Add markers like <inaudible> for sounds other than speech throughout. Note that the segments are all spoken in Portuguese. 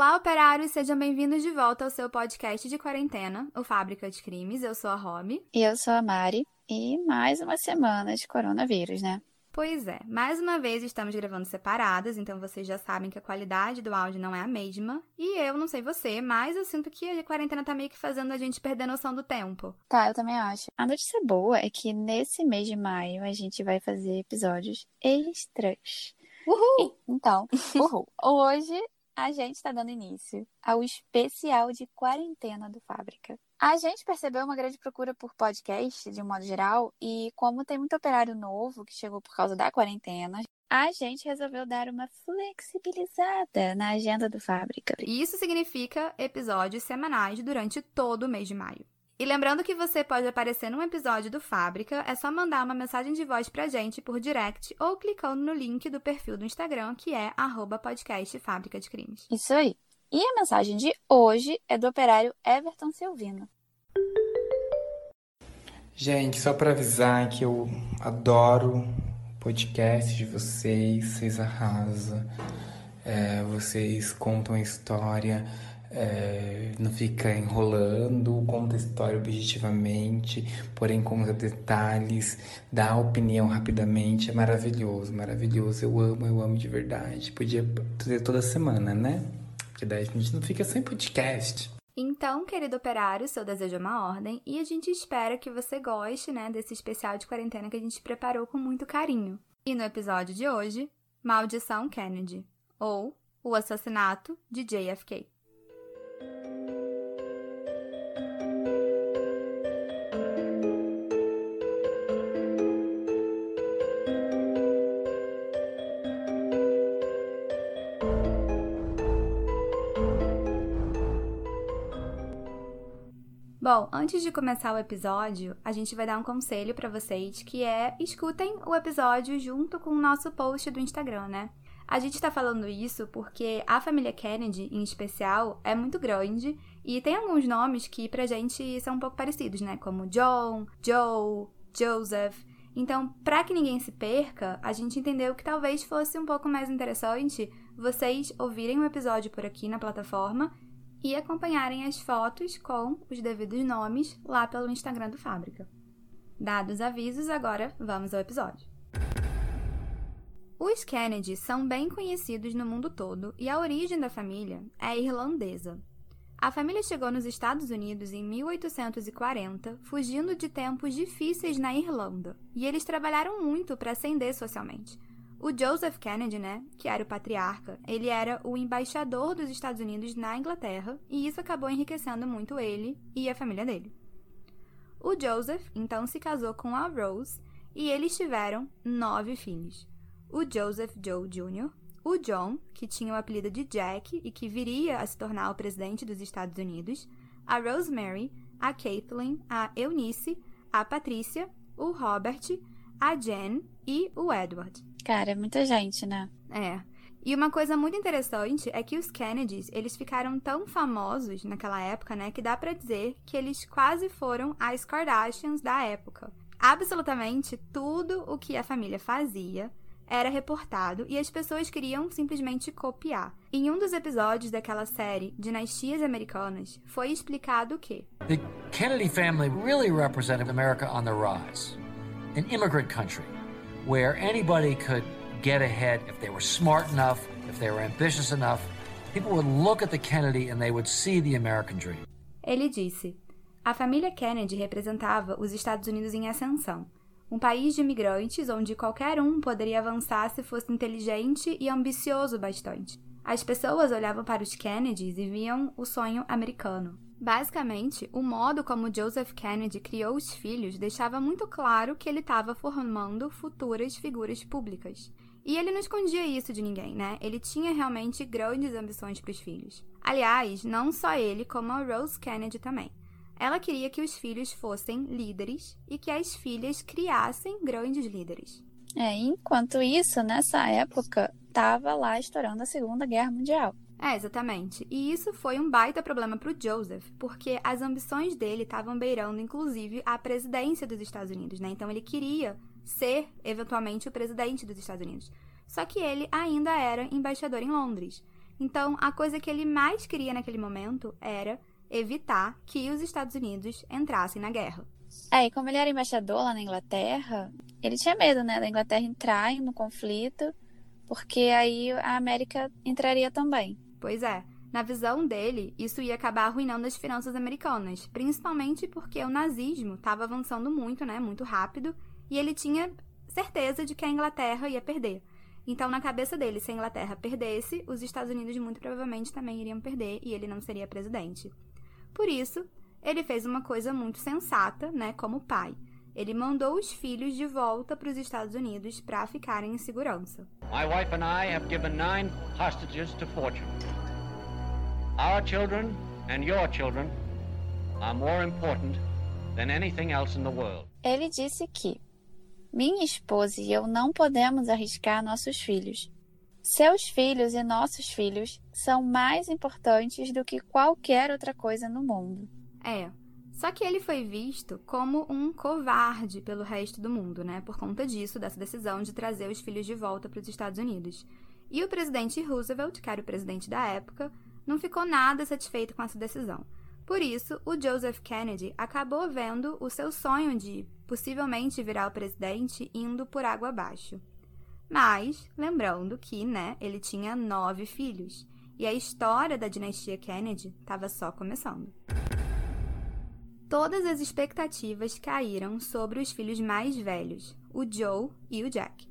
Olá, operários! Sejam bem-vindos de volta ao seu podcast de quarentena, o Fábrica de Crimes. Eu sou a Rob. E eu sou a Mari. E mais uma semana de coronavírus, né? Pois é, mais uma vez estamos gravando separadas, então vocês já sabem que a qualidade do áudio não é a mesma. E eu não sei você, mas eu sinto que a quarentena tá meio que fazendo a gente perder a noção do tempo. Tá, eu também acho. A notícia boa é que nesse mês de maio a gente vai fazer episódios extras. Uhul! E, então, uhul. <laughs> Hoje a gente está dando início ao especial de quarentena do Fábrica. A gente percebeu uma grande procura por podcast, de um modo geral, e como tem muito operário novo que chegou por causa da quarentena, a gente resolveu dar uma flexibilizada na agenda do Fábrica. Isso significa episódios semanais durante todo o mês de maio. E lembrando que você pode aparecer num episódio do Fábrica, é só mandar uma mensagem de voz pra gente por direct ou clicando no link do perfil do Instagram, que é arroba podcast Fábrica de Crimes. Isso aí. E a mensagem de hoje é do operário Everton Silvino. Gente, só para avisar que eu adoro podcast de vocês, vocês arrasam, é, vocês contam a história é, não fica enrolando, conta a história objetivamente, porém conta detalhes, dá opinião rapidamente. É maravilhoso, maravilhoso. Eu amo, eu amo de verdade. Podia fazer toda semana, né? Porque daí a gente não fica sem podcast. Então, querido operário, seu desejo é uma ordem e a gente espera que você goste, né, desse especial de quarentena que a gente preparou com muito carinho. E no episódio de hoje, Maldição Kennedy, ou O Assassinato de JFK. Bom, antes de começar o episódio, a gente vai dar um conselho para vocês, que é escutem o episódio junto com o nosso post do Instagram, né? A gente tá falando isso porque a família Kennedy, em especial, é muito grande e tem alguns nomes que pra gente são um pouco parecidos, né? Como John, Joe, Joseph. Então, para que ninguém se perca, a gente entendeu que talvez fosse um pouco mais interessante vocês ouvirem o episódio por aqui na plataforma e acompanharem as fotos com os devidos nomes lá pelo Instagram do Fábrica. Dados os avisos, agora vamos ao episódio. Os Kennedy são bem conhecidos no mundo todo e a origem da família é irlandesa. A família chegou nos Estados Unidos em 1840, fugindo de tempos difíceis na Irlanda, e eles trabalharam muito para ascender socialmente. O Joseph Kennedy, né, que era o patriarca, ele era o embaixador dos Estados Unidos na Inglaterra e isso acabou enriquecendo muito ele e a família dele. O Joseph então se casou com a Rose e eles tiveram nove filhos. O Joseph Joe Jr., o John, que tinha o apelido de Jack e que viria a se tornar o presidente dos Estados Unidos, a Rosemary, a Caitlin, a Eunice, a Patrícia, o Robert, a Jen e o Edward. Cara, é muita gente, né? É. E uma coisa muito interessante é que os Kennedys, eles ficaram tão famosos naquela época, né, que dá para dizer que eles quase foram as Kardashians da época. Absolutamente tudo o que a família fazia era reportado e as pessoas queriam simplesmente copiar. Em um dos episódios daquela série Dinastias Americanas, foi explicado que The Kennedy family really represented America on the rise, an immigrant country. where anybody could get ahead if they were smart enough, if they were ambitious enough. People would look at the Kennedy and they would see the American dream. Ele disse: A família Kennedy representava os Estados Unidos em ascensão, um país de imigrantes onde qualquer um poderia avançar se fosse inteligente e ambicioso bastante. As pessoas olhavam para os Kennedys e viam o sonho americano. Basicamente, o modo como Joseph Kennedy criou os filhos deixava muito claro que ele estava formando futuras figuras públicas. E ele não escondia isso de ninguém, né? Ele tinha realmente grandes ambições para os filhos. Aliás, não só ele, como a Rose Kennedy também. Ela queria que os filhos fossem líderes e que as filhas criassem grandes líderes. É, enquanto isso, nessa época, estava lá estourando a Segunda Guerra Mundial. É, exatamente. E isso foi um baita problema para o Joseph, porque as ambições dele estavam beirando, inclusive, a presidência dos Estados Unidos, né? Então ele queria ser, eventualmente, o presidente dos Estados Unidos. Só que ele ainda era embaixador em Londres. Então, a coisa que ele mais queria naquele momento era evitar que os Estados Unidos entrassem na guerra. É, e como ele era embaixador lá na Inglaterra, ele tinha medo, né, da Inglaterra entrar no conflito, porque aí a América entraria também. Pois é. Na visão dele, isso ia acabar arruinando as finanças americanas, principalmente porque o nazismo estava avançando muito, né, muito rápido, e ele tinha certeza de que a Inglaterra ia perder. Então, na cabeça dele, se a Inglaterra perdesse, os Estados Unidos muito provavelmente também iriam perder e ele não seria presidente. Por isso, ele fez uma coisa muito sensata, né, como pai. Ele mandou os filhos de volta para os Estados Unidos para ficarem em segurança. My wife and I have given nine hostages to fortune. Our children and your children are more important than anything else in the world. Ele disse que minha esposa e eu não podemos arriscar nossos filhos. Seus filhos e nossos filhos são mais importantes do que qualquer outra coisa no mundo. É. Só que ele foi visto como um covarde pelo resto do mundo, né? Por conta disso, dessa decisão de trazer os filhos de volta para os Estados Unidos. E o presidente Roosevelt, que era o presidente da época, não ficou nada satisfeito com essa decisão. Por isso, o Joseph Kennedy acabou vendo o seu sonho de possivelmente virar o presidente indo por água abaixo. Mas, lembrando que, né, ele tinha nove filhos e a história da dinastia Kennedy estava só começando. Todas as expectativas caíram sobre os filhos mais velhos, o Joe e o Jack.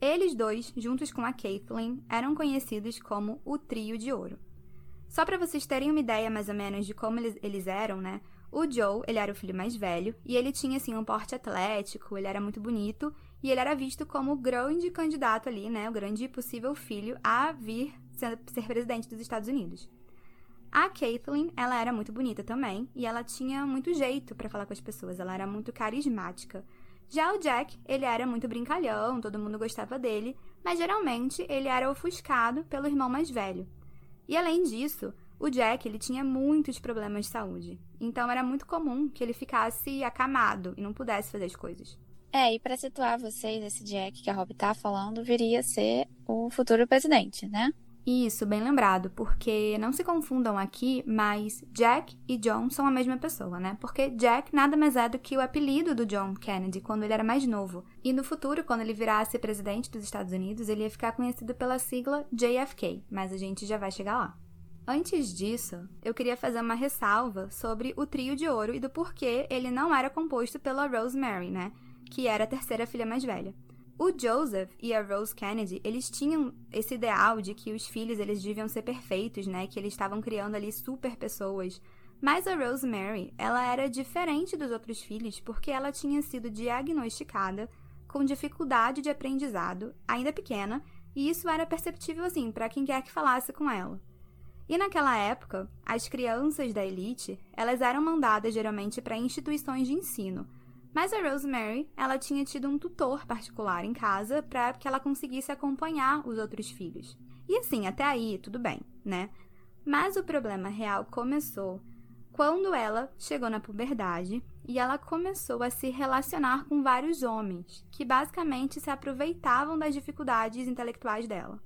Eles dois, juntos com a Kathleen, eram conhecidos como o Trio de Ouro. Só para vocês terem uma ideia mais ou menos de como eles, eles eram, né? O Joe, ele era o filho mais velho e ele tinha assim um porte atlético, ele era muito bonito e ele era visto como o grande candidato ali, né, o grande possível filho a vir ser, ser presidente dos Estados Unidos. A Kathleen, ela era muito bonita também e ela tinha muito jeito para falar com as pessoas, ela era muito carismática. Já o Jack, ele era muito brincalhão, todo mundo gostava dele, mas geralmente ele era ofuscado pelo irmão mais velho. E além disso, o Jack, ele tinha muitos problemas de saúde. Então era muito comum que ele ficasse acamado e não pudesse fazer as coisas. É, e para situar vocês, esse Jack que a Rob tá falando viria a ser o futuro presidente, né? Isso, bem lembrado, porque não se confundam aqui, mas Jack e John são a mesma pessoa, né? Porque Jack nada mais é do que o apelido do John Kennedy quando ele era mais novo. E no futuro, quando ele virasse presidente dos Estados Unidos, ele ia ficar conhecido pela sigla JFK, mas a gente já vai chegar lá. Antes disso, eu queria fazer uma ressalva sobre o trio de ouro e do porquê ele não era composto pela Rosemary, né? Que era a terceira filha mais velha. O Joseph e a Rose Kennedy, eles tinham esse ideal de que os filhos eles deviam ser perfeitos, né? Que eles estavam criando ali super pessoas. Mas a Rosemary, ela era diferente dos outros filhos porque ela tinha sido diagnosticada com dificuldade de aprendizado, ainda pequena, e isso era perceptível assim para quem quer que falasse com ela. E naquela época, as crianças da elite, elas eram mandadas geralmente para instituições de ensino. Mas a Rosemary, ela tinha tido um tutor particular em casa para que ela conseguisse acompanhar os outros filhos. E assim, até aí, tudo bem, né? Mas o problema real começou quando ela chegou na puberdade e ela começou a se relacionar com vários homens que basicamente se aproveitavam das dificuldades intelectuais dela.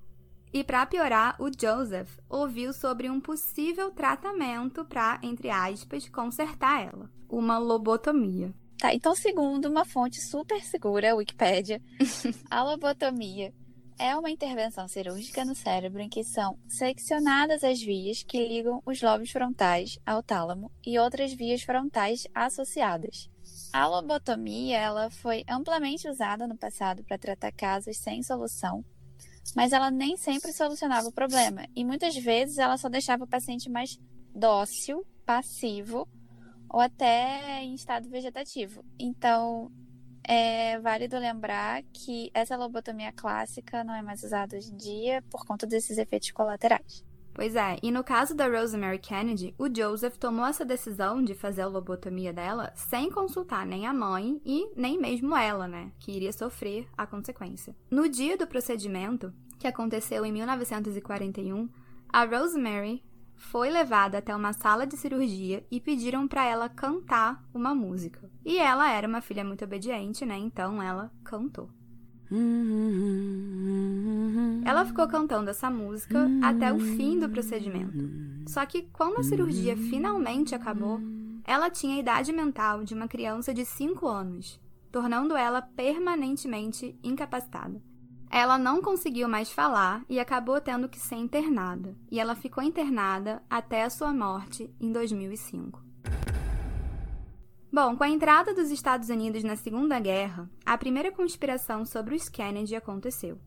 E para piorar, o Joseph ouviu sobre um possível tratamento para, entre aspas, consertar ela, uma lobotomia. Tá, então segundo uma fonte super segura, a Wikipédia, <laughs> a lobotomia é uma intervenção cirúrgica no cérebro em que são seccionadas as vias que ligam os lobos frontais ao tálamo e outras vias frontais associadas. A lobotomia ela foi amplamente usada no passado para tratar casos sem solução mas ela nem sempre solucionava o problema. E muitas vezes ela só deixava o paciente mais dócil, passivo ou até em estado vegetativo. Então, é válido lembrar que essa lobotomia clássica não é mais usada hoje em dia por conta desses efeitos colaterais. Pois é, e no caso da Rosemary Kennedy, o Joseph tomou essa decisão de fazer a lobotomia dela sem consultar nem a mãe e nem mesmo ela, né, que iria sofrer a consequência. No dia do procedimento, que aconteceu em 1941, a Rosemary foi levada até uma sala de cirurgia e pediram para ela cantar uma música. E ela era uma filha muito obediente, né? Então ela cantou. Ela ficou cantando essa música até o fim do procedimento. Só que quando a cirurgia finalmente acabou, ela tinha a idade mental de uma criança de 5 anos, tornando ela permanentemente incapacitada. Ela não conseguiu mais falar e acabou tendo que ser internada, e ela ficou internada até a sua morte em 2005. Bom, com a entrada dos Estados Unidos na Segunda Guerra, a primeira conspiração sobre os Kennedy aconteceu.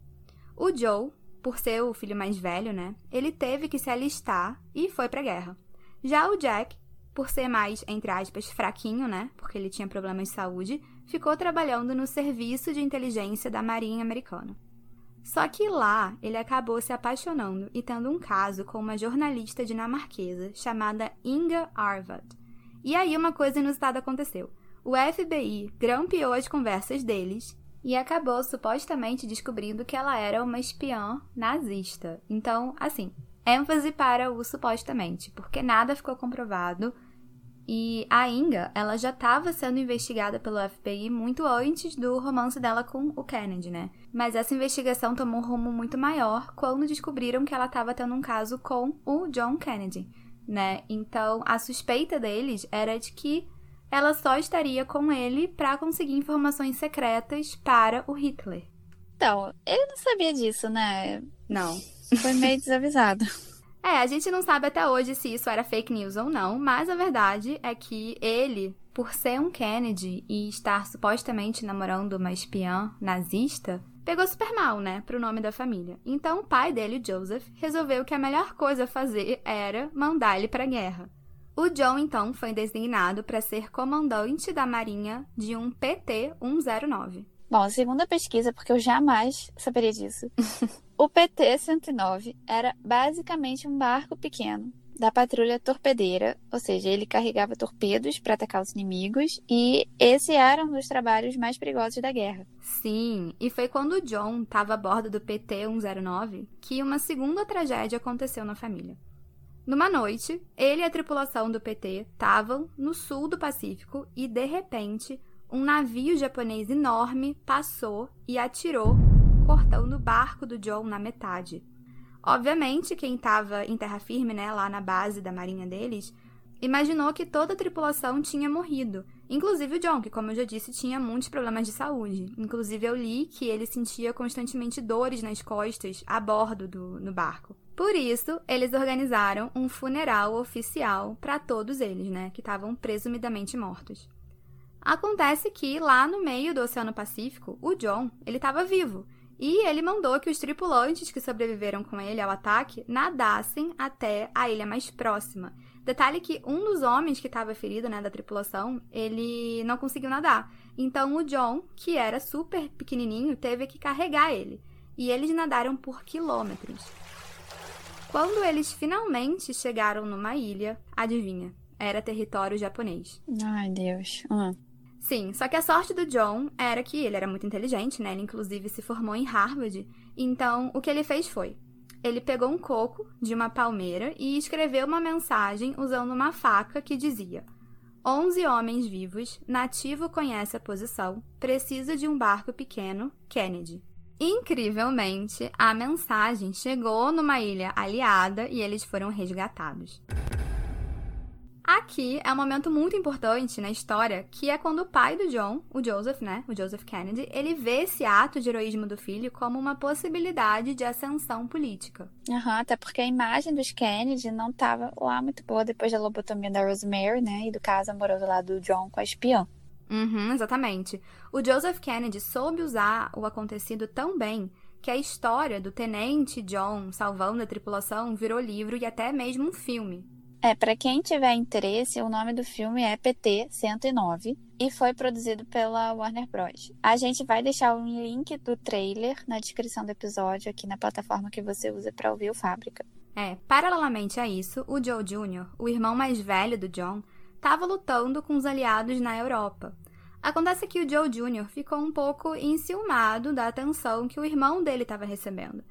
O Joe, por ser o filho mais velho, né, ele teve que se alistar e foi para a guerra. Já o Jack, por ser mais, entre aspas, fraquinho, né, porque ele tinha problemas de saúde, ficou trabalhando no serviço de inteligência da Marinha Americana. Só que lá ele acabou se apaixonando e tendo um caso com uma jornalista dinamarquesa chamada Inga Arvad e aí uma coisa inusitada aconteceu. O FBI grampeou as conversas deles e acabou supostamente descobrindo que ela era uma espiã nazista. Então, assim, ênfase para o supostamente, porque nada ficou comprovado. E a Inga, ela já estava sendo investigada pelo FBI muito antes do romance dela com o Kennedy, né? Mas essa investigação tomou um rumo muito maior quando descobriram que ela estava tendo um caso com o John Kennedy né? Então, a suspeita deles era de que ela só estaria com ele para conseguir informações secretas para o Hitler. Então, ele não sabia disso, né? Não. Foi meio <laughs> desavisado. É, a gente não sabe até hoje se isso era fake news ou não, mas a verdade é que ele, por ser um Kennedy e estar supostamente namorando uma espiã nazista, pegou super mal, né, pro nome da família. Então o pai dele, Joseph, resolveu que a melhor coisa a fazer era mandar ele pra guerra. O John, então, foi designado para ser comandante da Marinha de um PT-109. Bom, segundo a pesquisa, porque eu jamais saberia disso, <laughs> o PT-109 era basicamente um barco pequeno da patrulha torpedeira, ou seja, ele carregava torpedos para atacar os inimigos e esse era um dos trabalhos mais perigosos da guerra. Sim, e foi quando John estava a bordo do PT-109 que uma segunda tragédia aconteceu na família. Numa noite, ele e a tripulação do PT estavam no sul do Pacífico e, de repente, um navio japonês enorme passou e atirou, cortando o barco do John na metade. Obviamente, quem estava em terra firme, né, lá na base da marinha deles, imaginou que toda a tripulação tinha morrido, inclusive o John, que, como eu já disse, tinha muitos problemas de saúde. Inclusive, eu li que ele sentia constantemente dores nas costas a bordo do no barco. Por isso, eles organizaram um funeral oficial para todos eles, né, que estavam presumidamente mortos. Acontece que lá no meio do Oceano Pacífico, o John, ele estava vivo e ele mandou que os tripulantes que sobreviveram com ele ao ataque nadassem até a ilha mais próxima. Detalhe que um dos homens que estava ferido, né, da tripulação, ele não conseguiu nadar. Então o John, que era super pequenininho, teve que carregar ele. E eles nadaram por quilômetros. Quando eles finalmente chegaram numa ilha, adivinha? Era território japonês. Ai, Deus. Uhum. Sim, só que a sorte do John era que ele era muito inteligente, né? Ele inclusive se formou em Harvard. Então, o que ele fez foi: ele pegou um coco de uma palmeira e escreveu uma mensagem usando uma faca que dizia: Onze homens vivos, nativo conhece a posição, precisa de um barco pequeno, Kennedy. Incrivelmente, a mensagem chegou numa ilha aliada e eles foram resgatados. Aqui é um momento muito importante na história, que é quando o pai do John, o Joseph, né, o Joseph Kennedy, ele vê esse ato de heroísmo do filho como uma possibilidade de ascensão política. Aham, uhum, até porque a imagem dos Kennedy não estava lá muito boa depois da lobotomia da Rosemary, né, e do caso amoroso lá do John com a espiã. Uhum, exatamente. O Joseph Kennedy soube usar o acontecido tão bem que a história do tenente John salvando a tripulação virou livro e até mesmo um filme. É, para quem tiver interesse, o nome do filme é PT 109 e foi produzido pela Warner Bros. A gente vai deixar o link do trailer na descrição do episódio aqui na plataforma que você usa para ouvir o Fábrica. É, paralelamente a isso, o Joe Jr., o irmão mais velho do John, estava lutando com os aliados na Europa. Acontece que o Joe Jr. ficou um pouco enciumado da atenção que o irmão dele estava recebendo.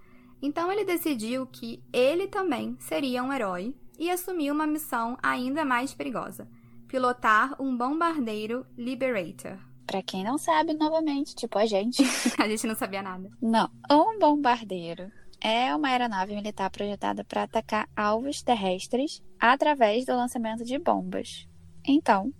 Então ele decidiu que ele também seria um herói e assumiu uma missão ainda mais perigosa: pilotar um bombardeiro Liberator. Pra quem não sabe, novamente, tipo a gente. <laughs> a gente não sabia nada. Não. Um bombardeiro é uma aeronave militar projetada para atacar alvos terrestres através do lançamento de bombas. Então,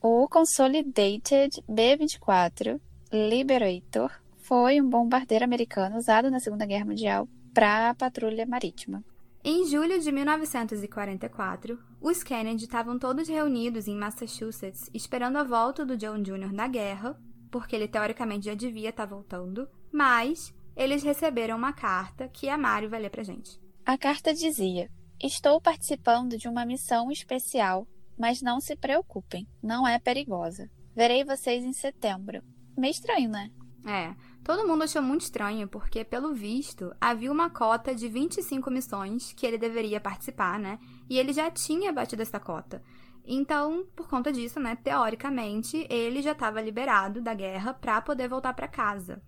o Consolidated B-24 Liberator foi um bombardeiro americano usado na Segunda Guerra Mundial para a patrulha marítima. Em julho de 1944, os Kennedy estavam todos reunidos em Massachusetts esperando a volta do John Jr. da guerra, porque ele teoricamente já devia estar tá voltando, mas eles receberam uma carta que a Mário vai ler pra gente. A carta dizia: Estou participando de uma missão especial, mas não se preocupem, não é perigosa. Verei vocês em setembro. Meio estranho, né? É. Todo mundo achou muito estranho, porque, pelo visto, havia uma cota de 25 missões que ele deveria participar, né? E ele já tinha batido essa cota. Então, por conta disso, né, teoricamente, ele já estava liberado da guerra para poder voltar para casa.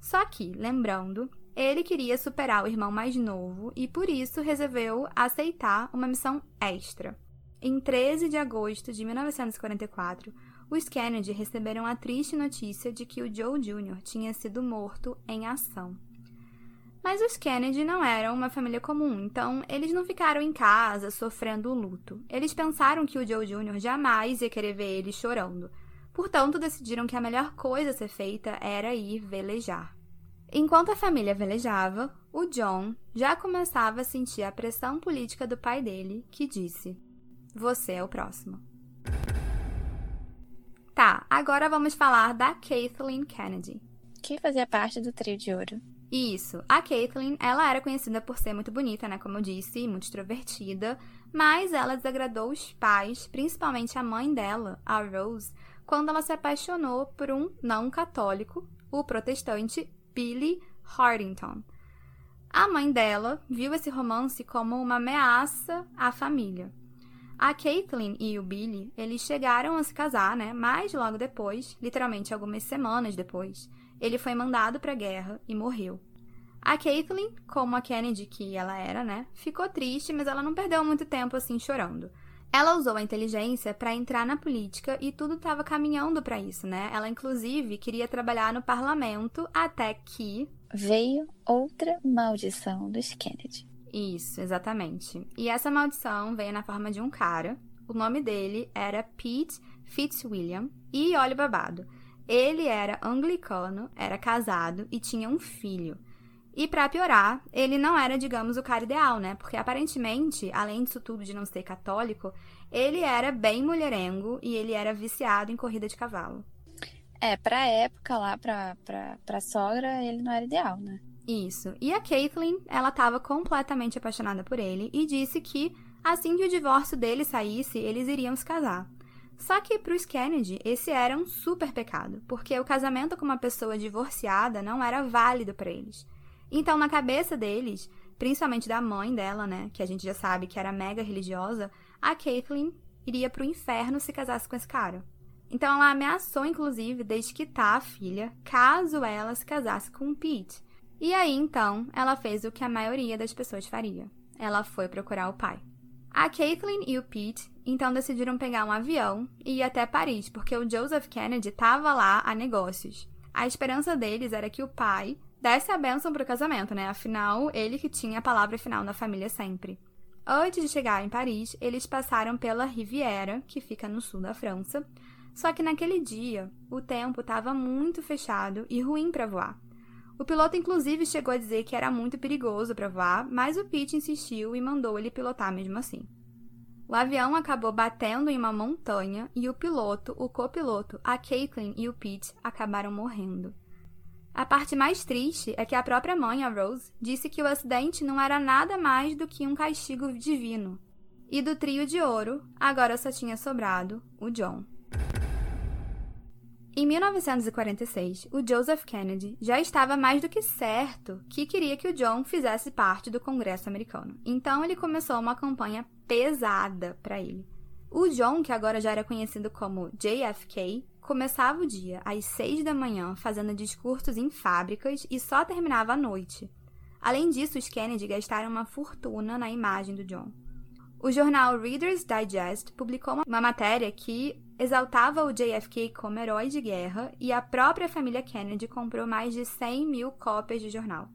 Só que, lembrando, ele queria superar o irmão mais novo e por isso resolveu aceitar uma missão extra. Em 13 de agosto de 1944, os Kennedy receberam a triste notícia de que o Joe Jr. tinha sido morto em ação. Mas os Kennedy não eram uma família comum, então eles não ficaram em casa sofrendo o luto. Eles pensaram que o Joe Jr. jamais ia querer ver eles chorando. Portanto, decidiram que a melhor coisa a ser feita era ir velejar. Enquanto a família velejava, o John já começava a sentir a pressão política do pai dele, que disse: Você é o próximo. Tá, agora vamos falar da Kathleen Kennedy. Que fazia parte do trio de ouro. Isso. A Kathleen, ela era conhecida por ser muito bonita, né? Como eu disse, muito extrovertida. Mas ela desagradou os pais, principalmente a mãe dela, a Rose, quando ela se apaixonou por um não católico, o protestante Billy Hardington. A mãe dela viu esse romance como uma ameaça à família. A Caitlyn e o Billy, eles chegaram a se casar, né? Mas logo depois, literalmente algumas semanas depois, ele foi mandado para a guerra e morreu. A Caitlyn, como a Kennedy que ela era, né, ficou triste, mas ela não perdeu muito tempo assim chorando. Ela usou a inteligência para entrar na política e tudo estava caminhando para isso, né? Ela inclusive queria trabalhar no parlamento até que veio outra maldição dos Kennedy. Isso, exatamente. E essa maldição veio na forma de um cara. O nome dele era Pete Fitzwilliam. E olha o babado. Ele era anglicano, era casado e tinha um filho. E para piorar, ele não era, digamos, o cara ideal, né? Porque aparentemente, além disso tudo de não ser católico, ele era bem mulherengo e ele era viciado em corrida de cavalo. É, pra época lá, pra, pra, pra sogra, ele não era ideal, né? Isso. E a Caitlyn, ela estava completamente apaixonada por ele e disse que assim que o divórcio dele saísse, eles iriam se casar. Só que para os Kennedy, esse era um super pecado, porque o casamento com uma pessoa divorciada não era válido para eles. Então, na cabeça deles, principalmente da mãe dela, né, que a gente já sabe que era mega religiosa, a Caitlyn iria para o inferno se casasse com esse cara. Então, ela ameaçou, inclusive, desquitar a filha caso ela se casasse com o Pete. E aí então ela fez o que a maioria das pessoas faria. Ela foi procurar o pai. A Caitlyn e o Pete então decidiram pegar um avião e ir até Paris, porque o Joseph Kennedy estava lá a negócios. A esperança deles era que o pai desse a bênção para o casamento, né? Afinal, ele que tinha a palavra final na família sempre. Antes de chegar em Paris, eles passaram pela Riviera, que fica no sul da França. Só que naquele dia, o tempo estava muito fechado e ruim para voar. O piloto, inclusive, chegou a dizer que era muito perigoso para voar, mas o Pete insistiu e mandou ele pilotar mesmo assim. O avião acabou batendo em uma montanha e o piloto, o copiloto, a Caitlin e o Pete acabaram morrendo. A parte mais triste é que a própria mãe, a Rose, disse que o acidente não era nada mais do que um castigo divino. E do trio de ouro, agora só tinha sobrado o John. Em 1946, o Joseph Kennedy já estava mais do que certo que queria que o John fizesse parte do Congresso americano. Então ele começou uma campanha pesada para ele. O John, que agora já era conhecido como JFK, começava o dia às seis da manhã fazendo discursos em fábricas e só terminava à noite. Além disso, os Kennedy gastaram uma fortuna na imagem do John. O jornal Reader's Digest publicou uma matéria que exaltava o JFK como herói de guerra e a própria família Kennedy comprou mais de 100 mil cópias do jornal.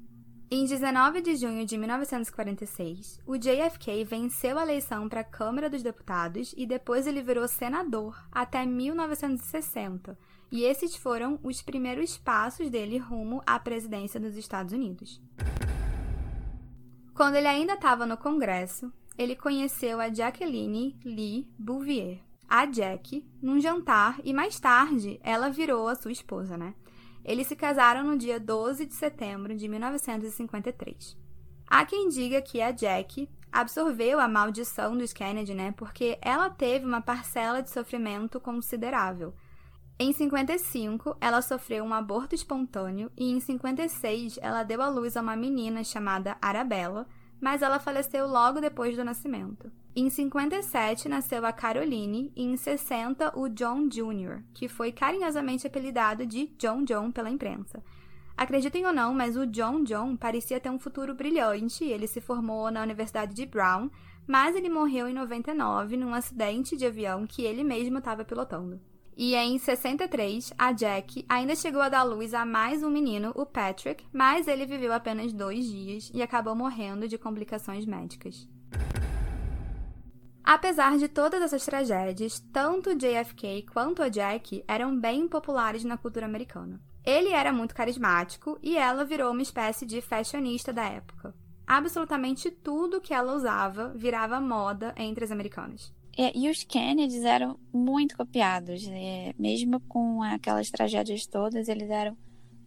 Em 19 de junho de 1946, o JFK venceu a eleição para a Câmara dos Deputados e depois ele virou senador até 1960, e esses foram os primeiros passos dele rumo à presidência dos Estados Unidos. Quando ele ainda estava no Congresso, ele conheceu a Jacqueline Lee Bouvier, a Jack, num jantar e mais tarde ela virou a sua esposa, né? Eles se casaram no dia 12 de setembro de 1953. Há quem diga que a Jack absorveu a maldição dos Kennedy, né? Porque ela teve uma parcela de sofrimento considerável. Em 55, ela sofreu um aborto espontâneo e em 56 ela deu à luz a uma menina chamada Arabella, mas ela faleceu logo depois do nascimento. Em 57 nasceu a Caroline e em 60 o John Jr., que foi carinhosamente apelidado de John John pela imprensa. Acreditem ou não, mas o John John parecia ter um futuro brilhante. Ele se formou na Universidade de Brown, mas ele morreu em 99 num acidente de avião que ele mesmo estava pilotando. E em 63, a Jack ainda chegou a dar luz a mais um menino, o Patrick, mas ele viveu apenas dois dias e acabou morrendo de complicações médicas. Apesar de todas essas tragédias, tanto JFK quanto a Jack eram bem populares na cultura americana. Ele era muito carismático e ela virou uma espécie de fashionista da época. Absolutamente tudo que ela usava virava moda entre as americanas. É, e os Kennedys eram muito copiados, né? mesmo com aquelas tragédias todas, eles eram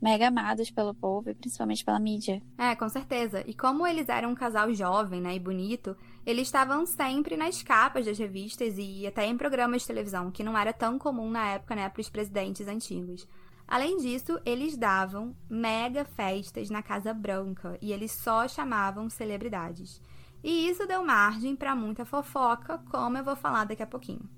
mega amados pelo povo e principalmente pela mídia. É, com certeza. E como eles eram um casal jovem, né, e bonito, eles estavam sempre nas capas das revistas e até em programas de televisão, que não era tão comum na época, né, para os presidentes antigos. Além disso, eles davam mega festas na Casa Branca e eles só chamavam celebridades. E isso deu margem para muita fofoca, como eu vou falar daqui a pouquinho.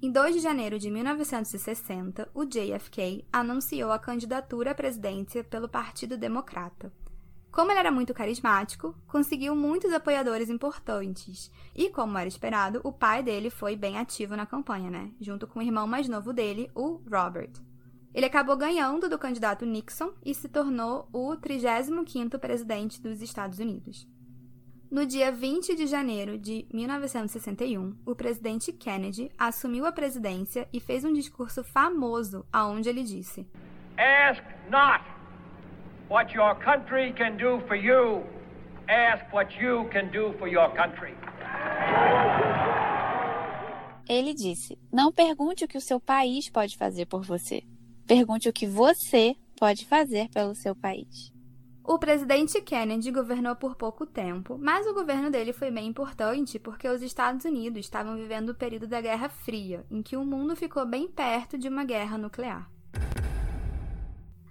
Em 2 de janeiro de 1960, o JFK anunciou a candidatura à presidência pelo Partido Democrata. Como ele era muito carismático, conseguiu muitos apoiadores importantes. E, como era esperado, o pai dele foi bem ativo na campanha, né? Junto com o irmão mais novo dele, o Robert. Ele acabou ganhando do candidato Nixon e se tornou o 35º presidente dos Estados Unidos. No dia 20 de janeiro de 1961, o presidente Kennedy assumiu a presidência e fez um discurso famoso aonde ele disse: Ask not what your country can do for you, ask what you can do for your country. Ele disse: Não pergunte o que o seu país pode fazer por você. Pergunte o que você pode fazer pelo seu país. O presidente Kennedy governou por pouco tempo, mas o governo dele foi bem importante porque os Estados Unidos estavam vivendo o período da Guerra Fria, em que o mundo ficou bem perto de uma guerra nuclear.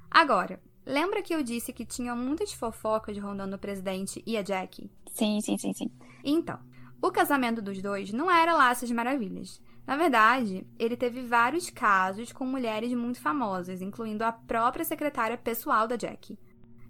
Agora, lembra que eu disse que tinham muitas fofocas rondando o presidente e a Jackie? Sim, sim, sim, sim. Então, o casamento dos dois não era lá essas maravilhas. Na verdade, ele teve vários casos com mulheres muito famosas, incluindo a própria secretária pessoal da Jackie.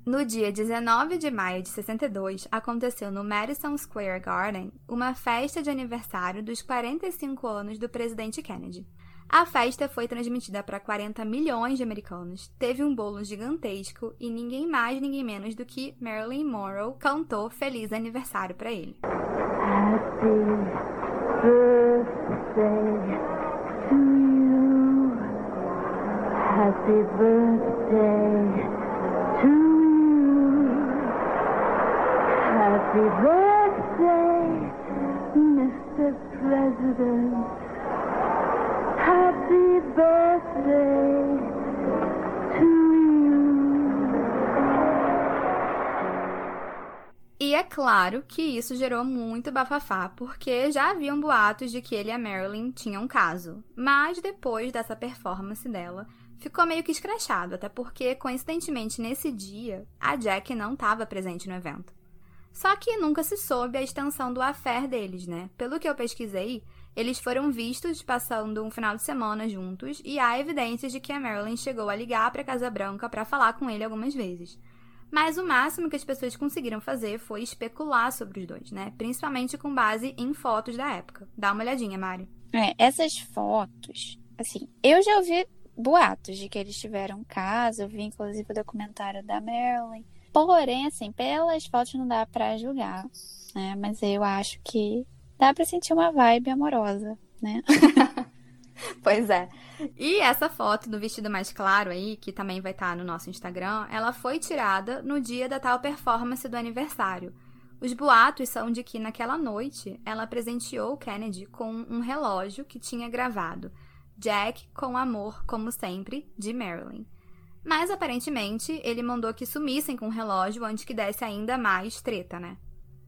No dia 19 de maio de 62, aconteceu no Madison Square Garden uma festa de aniversário dos 45 anos do presidente Kennedy. A festa foi transmitida para 40 milhões de americanos, teve um bolo gigantesco e ninguém mais, ninguém menos do que Marilyn Monroe cantou Feliz Aniversário para ele. Happy birthday to you. Happy birthday to you. Happy birthday, Mr. President. Happy birthday to you. E é claro que isso gerou muito bafafá, porque já haviam boatos de que ele e a Marilyn tinham um caso. Mas depois dessa performance dela, ficou meio que escrachado, até porque, coincidentemente, nesse dia, a Jack não estava presente no evento. Só que nunca se soube a extensão do affair deles, né? Pelo que eu pesquisei, Eles foram vistos passando um final de semana juntos e há evidências de que a Marilyn chegou a ligar para a Casa Branca para falar com ele algumas vezes. Mas o máximo que as pessoas conseguiram fazer foi especular sobre os dois, né? Principalmente com base em fotos da época. Dá uma olhadinha, Mari. É, essas fotos, assim, eu já ouvi boatos de que eles tiveram um caso, eu vi inclusive o documentário da Marilyn. Porém, assim, pelas fotos não dá para julgar, né? Mas eu acho que dá para sentir uma vibe amorosa, né? <laughs> pois é. E essa foto do vestido mais claro aí, que também vai estar no nosso Instagram, ela foi tirada no dia da tal performance do aniversário. Os boatos são de que naquela noite ela presenteou Kennedy com um relógio que tinha gravado Jack com amor, como sempre, de Marilyn. Mas aparentemente ele mandou que sumissem com o relógio antes que desse ainda mais treta, né?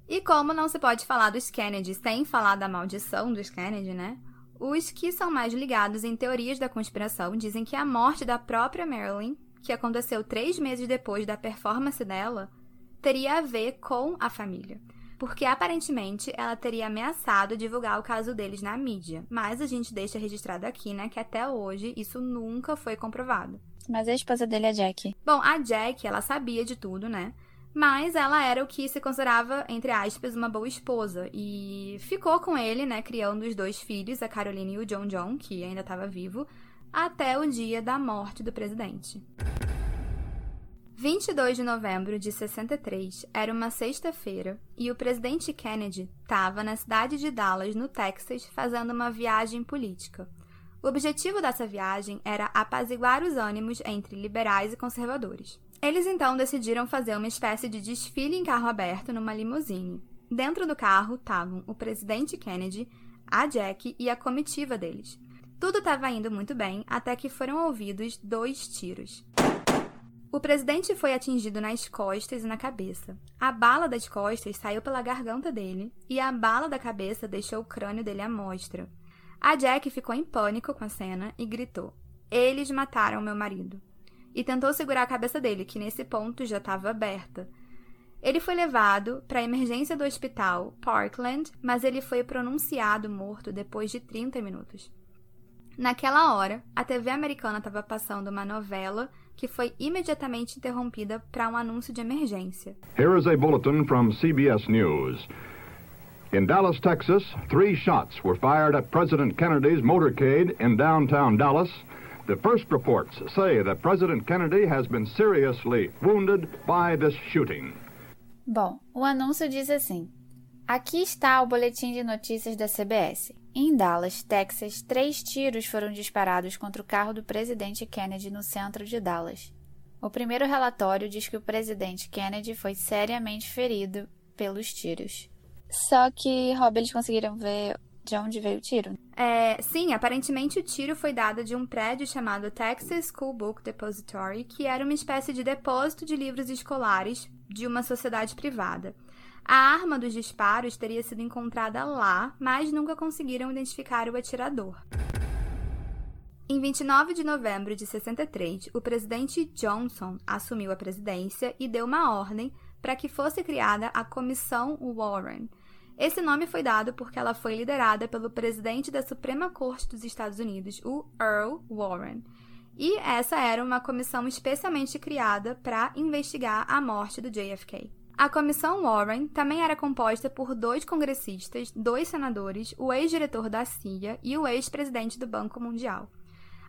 E como não se pode falar dos Kennedy sem falar da maldição dos Kennedy, né? Os que são mais ligados em teorias da conspiração dizem que a morte da própria Marilyn, que aconteceu três meses depois da performance dela, teria a ver com a família. Porque aparentemente ela teria ameaçado divulgar o caso deles na mídia. Mas a gente deixa registrado aqui, né, que até hoje isso nunca foi comprovado. Mas a esposa dele é Jack. Bom, a Jack, ela sabia de tudo, né? Mas ela era o que se considerava, entre aspas, uma boa esposa. E ficou com ele, né, criando os dois filhos, a Caroline e o John John, que ainda estava vivo, até o dia da morte do presidente. 22 de novembro de 63 era uma sexta-feira e o presidente Kennedy estava na cidade de Dallas, no Texas, fazendo uma viagem política. O objetivo dessa viagem era apaziguar os ânimos entre liberais e conservadores. Eles então decidiram fazer uma espécie de desfile em carro aberto numa limusine. Dentro do carro estavam o presidente Kennedy, a Jack e a comitiva deles. Tudo estava indo muito bem até que foram ouvidos dois tiros. O presidente foi atingido nas costas e na cabeça. A bala das costas saiu pela garganta dele e a bala da cabeça deixou o crânio dele à mostra. A Jack ficou em pânico com a cena e gritou: Eles mataram meu marido. E tentou segurar a cabeça dele, que nesse ponto já estava aberta. Ele foi levado para a emergência do hospital Parkland, mas ele foi pronunciado morto depois de 30 minutos. Naquela hora, a TV americana estava passando uma novela que foi imediatamente interrompida para um anúncio de emergência. Here is a bulletin from CBS News. In Dallas, Texas, three shots were fired at President Kennedy's motorcade in downtown Dallas. The first reports say that President Kennedy has been seriously wounded by this shooting. Bom, o anúncio diz assim: Aqui está o boletim de notícias da CBS. Em Dallas, Texas, três tiros foram disparados contra o carro do presidente Kennedy no centro de Dallas. O primeiro relatório diz que o presidente Kennedy foi seriamente ferido pelos tiros. Só que, Rob, eles conseguiram ver de onde veio o tiro? É, sim, aparentemente o tiro foi dado de um prédio chamado Texas School Book Depository, que era uma espécie de depósito de livros escolares de uma sociedade privada. A arma dos disparos teria sido encontrada lá, mas nunca conseguiram identificar o atirador. Em 29 de novembro de 63, o presidente Johnson assumiu a presidência e deu uma ordem para que fosse criada a Comissão Warren. Esse nome foi dado porque ela foi liderada pelo presidente da Suprema Corte dos Estados Unidos, o Earl Warren. E essa era uma comissão especialmente criada para investigar a morte do JFK. A comissão Warren também era composta por dois congressistas, dois senadores, o ex-diretor da CIA e o ex-presidente do Banco Mundial.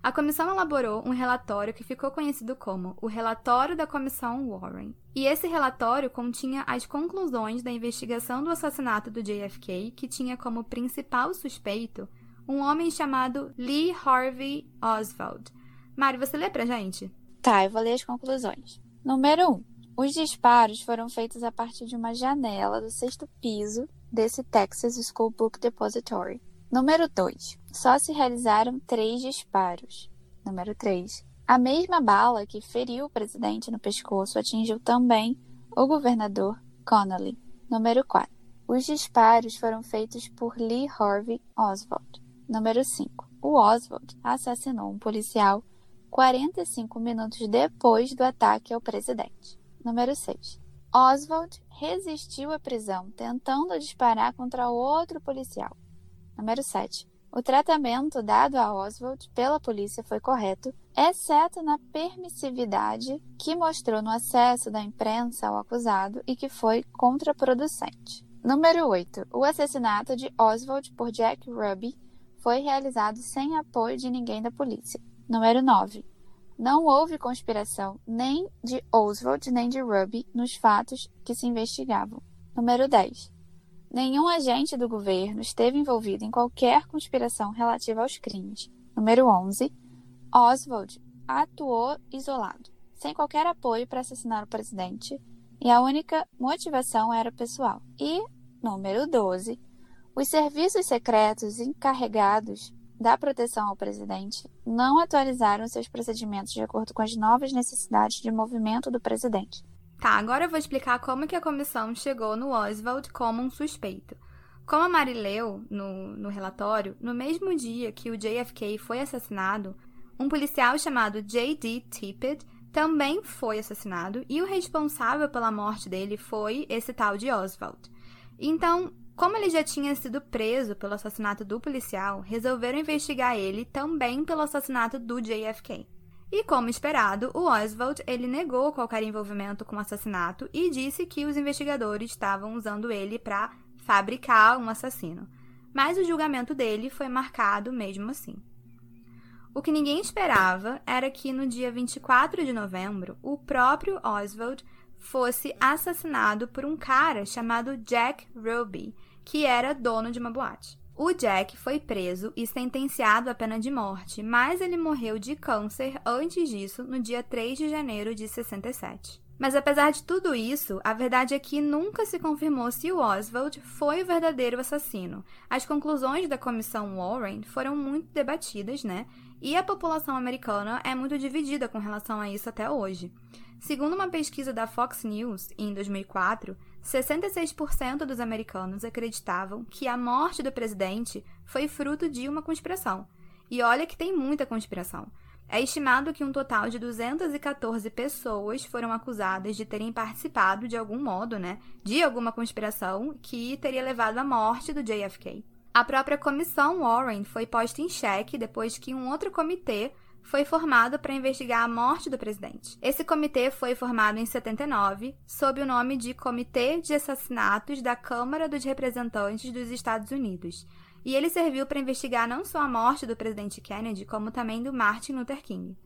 A comissão elaborou um relatório que ficou conhecido como o Relatório da Comissão Warren. E esse relatório continha as conclusões da investigação do assassinato do JFK, que tinha como principal suspeito um homem chamado Lee Harvey Oswald. Mari, você lê pra gente? Tá, eu vou ler as conclusões. Número 1. Um, os disparos foram feitos a partir de uma janela do sexto piso desse Texas School Book Depository. Número 2. Só se realizaram três disparos. Número 3. A mesma bala que feriu o presidente no pescoço atingiu também o governador Connolly. Número 4. Os disparos foram feitos por Lee Harvey Oswald. Número 5. O Oswald assassinou um policial 45 minutos depois do ataque ao presidente. Número 6. Oswald resistiu à prisão, tentando disparar contra outro policial. Número 7. O tratamento dado a Oswald pela polícia foi correto, exceto na permissividade que mostrou no acesso da imprensa ao acusado e que foi contraproducente. Número 8. O assassinato de Oswald por Jack Ruby foi realizado sem apoio de ninguém da polícia. Número 9. Não houve conspiração nem de Oswald nem de Ruby nos fatos que se investigavam. Número 10. Nenhum agente do governo esteve envolvido em qualquer conspiração relativa aos crimes. Número 11. Oswald atuou isolado, sem qualquer apoio para assassinar o presidente, e a única motivação era pessoal. E, número 12. Os serviços secretos encarregados da proteção ao presidente não atualizaram seus procedimentos de acordo com as novas necessidades de movimento do presidente. Tá, agora eu vou explicar como que a comissão chegou no Oswald como um suspeito. Como a Mari leu no, no relatório, no mesmo dia que o JFK foi assassinado, um policial chamado J.D. Tippett também foi assassinado e o responsável pela morte dele foi esse tal de Oswald. Então, como ele já tinha sido preso pelo assassinato do policial, resolveram investigar ele também pelo assassinato do JFK. E como esperado, o Oswald ele negou qualquer envolvimento com o assassinato e disse que os investigadores estavam usando ele para fabricar um assassino. Mas o julgamento dele foi marcado mesmo assim. O que ninguém esperava era que no dia 24 de novembro, o próprio Oswald fosse assassinado por um cara chamado Jack Ruby, que era dono de uma boate. O Jack foi preso e sentenciado à pena de morte, mas ele morreu de câncer antes disso, no dia 3 de janeiro de 67. Mas apesar de tudo isso, a verdade é que nunca se confirmou se o Oswald foi o verdadeiro assassino. As conclusões da comissão Warren foram muito debatidas, né? E a população americana é muito dividida com relação a isso até hoje. Segundo uma pesquisa da Fox News, em 2004, 66% dos americanos acreditavam que a morte do presidente foi fruto de uma conspiração. E olha que tem muita conspiração. É estimado que um total de 214 pessoas foram acusadas de terem participado de algum modo, né, de alguma conspiração que teria levado à morte do JFK. A própria comissão Warren foi posta em xeque depois que um outro comitê foi formado para investigar a morte do presidente. Esse comitê foi formado em 79 sob o nome de Comitê de Assassinatos da Câmara dos Representantes dos Estados Unidos. E ele serviu para investigar não só a morte do presidente Kennedy, como também do Martin Luther King.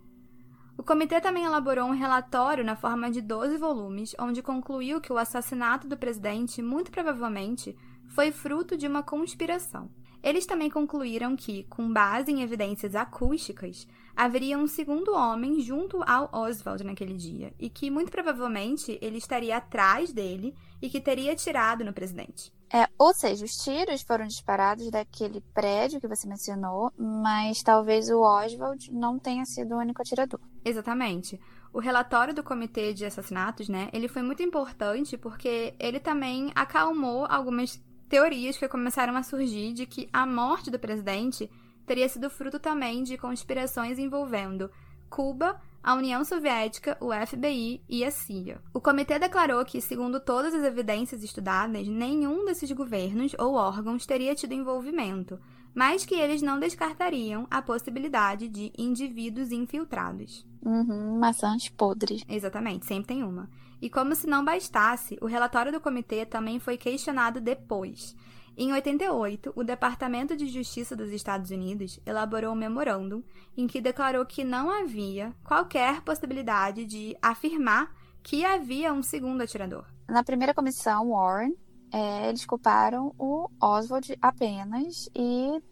O comitê também elaborou um relatório na forma de 12 volumes, onde concluiu que o assassinato do presidente, muito provavelmente, foi fruto de uma conspiração. Eles também concluíram que, com base em evidências acústicas, haveria um segundo homem junto ao Oswald naquele dia e que, muito provavelmente, ele estaria atrás dele e que teria atirado no presidente. É, ou seja, os tiros foram disparados daquele prédio que você mencionou, mas talvez o Oswald não tenha sido o único atirador. Exatamente. O relatório do Comitê de Assassinatos, né, ele foi muito importante porque ele também acalmou algumas teorias que começaram a surgir de que a morte do presidente teria sido fruto também de conspirações envolvendo Cuba, a União Soviética, o FBI e a CIA. O comitê declarou que, segundo todas as evidências estudadas, nenhum desses governos ou órgãos teria tido envolvimento, mas que eles não descartariam a possibilidade de indivíduos infiltrados. Uhum, maçãs podres. Exatamente, sempre tem uma. E como se não bastasse, o relatório do comitê também foi questionado depois. Em 88, o Departamento de Justiça dos Estados Unidos elaborou um memorândum em que declarou que não havia qualquer possibilidade de afirmar que havia um segundo atirador. Na primeira comissão, Warren, é, eles culparam o Oswald apenas e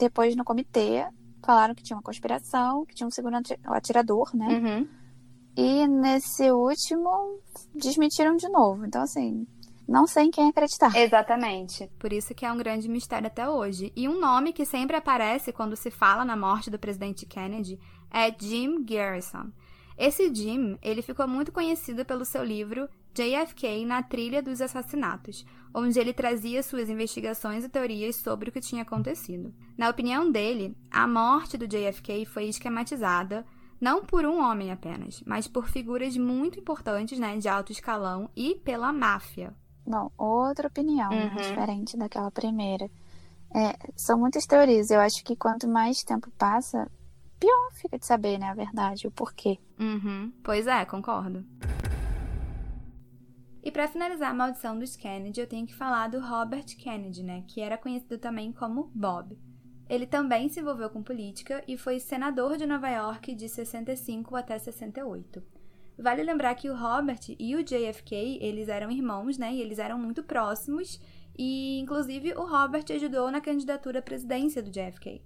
depois no comitê falaram que tinha uma conspiração, que tinha um segundo atirador, né? Uhum. E nesse último, desmentiram de novo. Então, assim, não sei em quem acreditar. Exatamente. Por isso que é um grande mistério até hoje. E um nome que sempre aparece quando se fala na morte do presidente Kennedy é Jim Garrison. Esse Jim, ele ficou muito conhecido pelo seu livro JFK na trilha dos assassinatos, onde ele trazia suas investigações e teorias sobre o que tinha acontecido. Na opinião dele, a morte do JFK foi esquematizada não por um homem apenas, mas por figuras muito importantes né, de alto escalão e pela máfia. Bom, outra opinião, né, uhum. diferente daquela primeira. É, são muitas teorias. Eu acho que quanto mais tempo passa, pior fica de saber, né, a verdade, o porquê. Uhum. Pois é, concordo. E para finalizar a maldição dos Kennedy, eu tenho que falar do Robert Kennedy, né, que era conhecido também como Bob. Ele também se envolveu com política e foi senador de Nova York de 65 até 68. Vale lembrar que o Robert e o JFK, eles eram irmãos, né, e eles eram muito próximos, e inclusive o Robert ajudou na candidatura à presidência do JFK.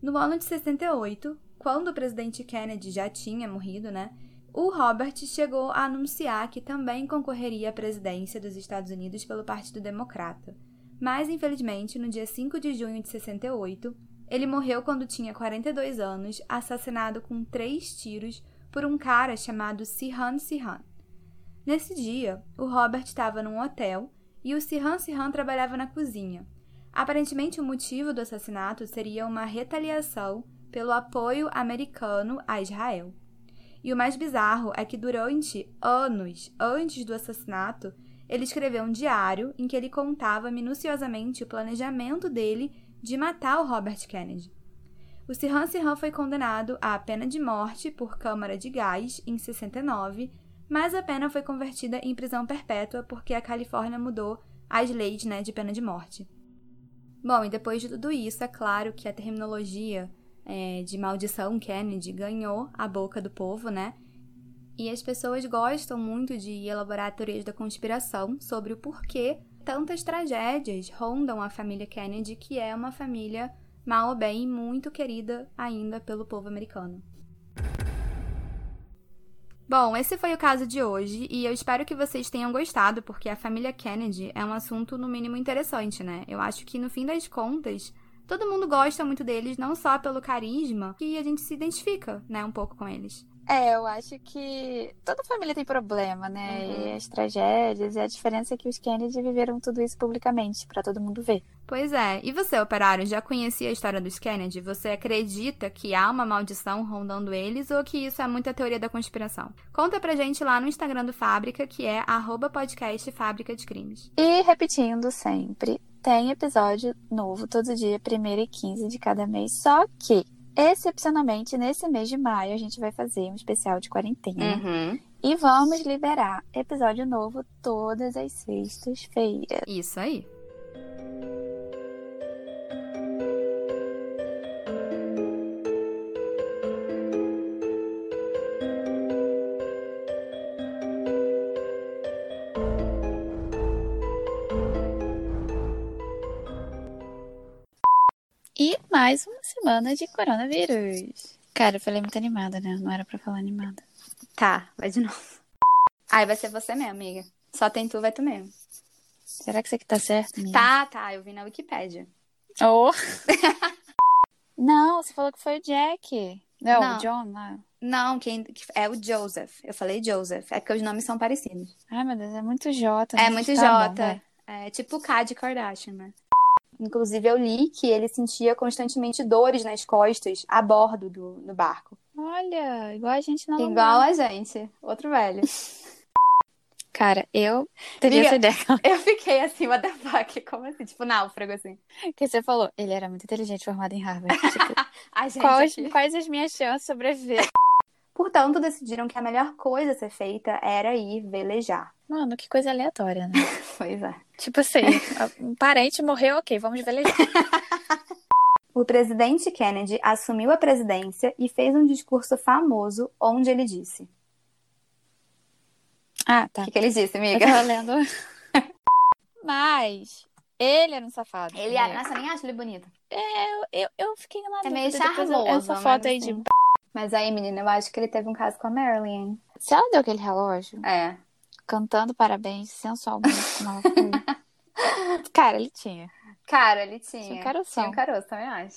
No ano de 68, quando o presidente Kennedy já tinha morrido, né, o Robert chegou a anunciar que também concorreria à presidência dos Estados Unidos pelo Partido Democrata. Mas, infelizmente, no dia 5 de junho de 68, ele morreu quando tinha 42 anos, assassinado com três tiros por um cara chamado Sirhan Sirhan. Nesse dia, o Robert estava num hotel e o Sirhan Sirhan trabalhava na cozinha. Aparentemente, o motivo do assassinato seria uma retaliação pelo apoio americano a Israel. E o mais bizarro é que durante anos antes do assassinato, ele escreveu um diário em que ele contava minuciosamente o planejamento dele de matar o Robert Kennedy. O Sirhan Sirhan foi condenado à pena de morte por câmara de gás em 69, mas a pena foi convertida em prisão perpétua porque a Califórnia mudou as leis né, de pena de morte. Bom, e depois de tudo isso, é claro que a terminologia é, de maldição Kennedy ganhou a boca do povo, né? E as pessoas gostam muito de elaborar teorias da conspiração sobre o porquê tantas tragédias rondam a família Kennedy, que é uma família, mal ou bem, muito querida ainda pelo povo americano. Bom, esse foi o caso de hoje e eu espero que vocês tenham gostado, porque a família Kennedy é um assunto no mínimo interessante, né? Eu acho que no fim das contas, todo mundo gosta muito deles, não só pelo carisma, que a gente se identifica, né, um pouco com eles. É, eu acho que toda família tem problema, né? Uhum. E as tragédias, e a diferença é que os Kennedy viveram tudo isso publicamente, pra todo mundo ver. Pois é. E você, operário, já conhecia a história dos Kennedy? Você acredita que há uma maldição rondando eles ou que isso é muita teoria da conspiração? Conta pra gente lá no Instagram do Fábrica, que é arroba podcast Fábrica de Crimes. E repetindo sempre, tem episódio novo todo dia, 1 e 15 de cada mês. Só que, excepcionalmente, nesse mês de maio, a gente vai fazer um especial de quarentena. Uhum. E vamos liberar episódio novo todas as sextas-feiras. Isso aí. Semana de coronavírus. Cara, eu falei muito animada, né? Não era pra falar animada. Tá, vai de novo. Aí vai ser você mesmo, amiga. Só tem tu, vai tu mesmo. Será que isso aqui tá certo, amiga? Tá, tá, eu vi na Wikipédia. Oh. <laughs> Não, você falou que foi o Jack. Não, Não. o John lá. Não, quem que- é o Joseph. Eu falei Joseph. É porque os nomes são parecidos. Ai, meu Deus, é muito J. É mas muito tá bom, J. vai. é tipo o K de Kardashian, né? Inclusive, eu li que ele sentia constantemente dores nas costas a bordo do, do barco. Olha, igual a gente na Igual a gente. Outro velho. <laughs> Cara, eu teria Amiga, essa ideia <laughs> Eu fiquei assim, what the fuck? Como assim? Tipo, náufrago, assim. que você falou. Ele era muito inteligente, formado em Harvard. Tipo, <laughs> A gente quais, aqui. quais as minhas chances de sobreviver? Portanto, decidiram que a melhor coisa a ser feita era ir velejar. <laughs> Mano, que coisa aleatória, né? <laughs> Pois é. Tipo assim, um parente morreu, ok, vamos velejar. <laughs> O presidente Kennedy assumiu a presidência e fez um discurso famoso onde ele disse. Ah, O tá. que, que ele disse, Eu amiga? tava lendo. Mas ele era um safado. Ele né? era. Nossa, eu nem acho ele bonito. Eu, eu, eu fiquei na É meio eu- charmoso. Essa foto aí de. Mas aí, menina, eu acho que ele teve um caso com a Marilyn. hein? Se ela deu aquele relógio, É. cantando parabéns sensualmente. <laughs> Cara, ele tinha. Cara, ele tinha. Tinha um caroção. Tinha um caroço, também acho.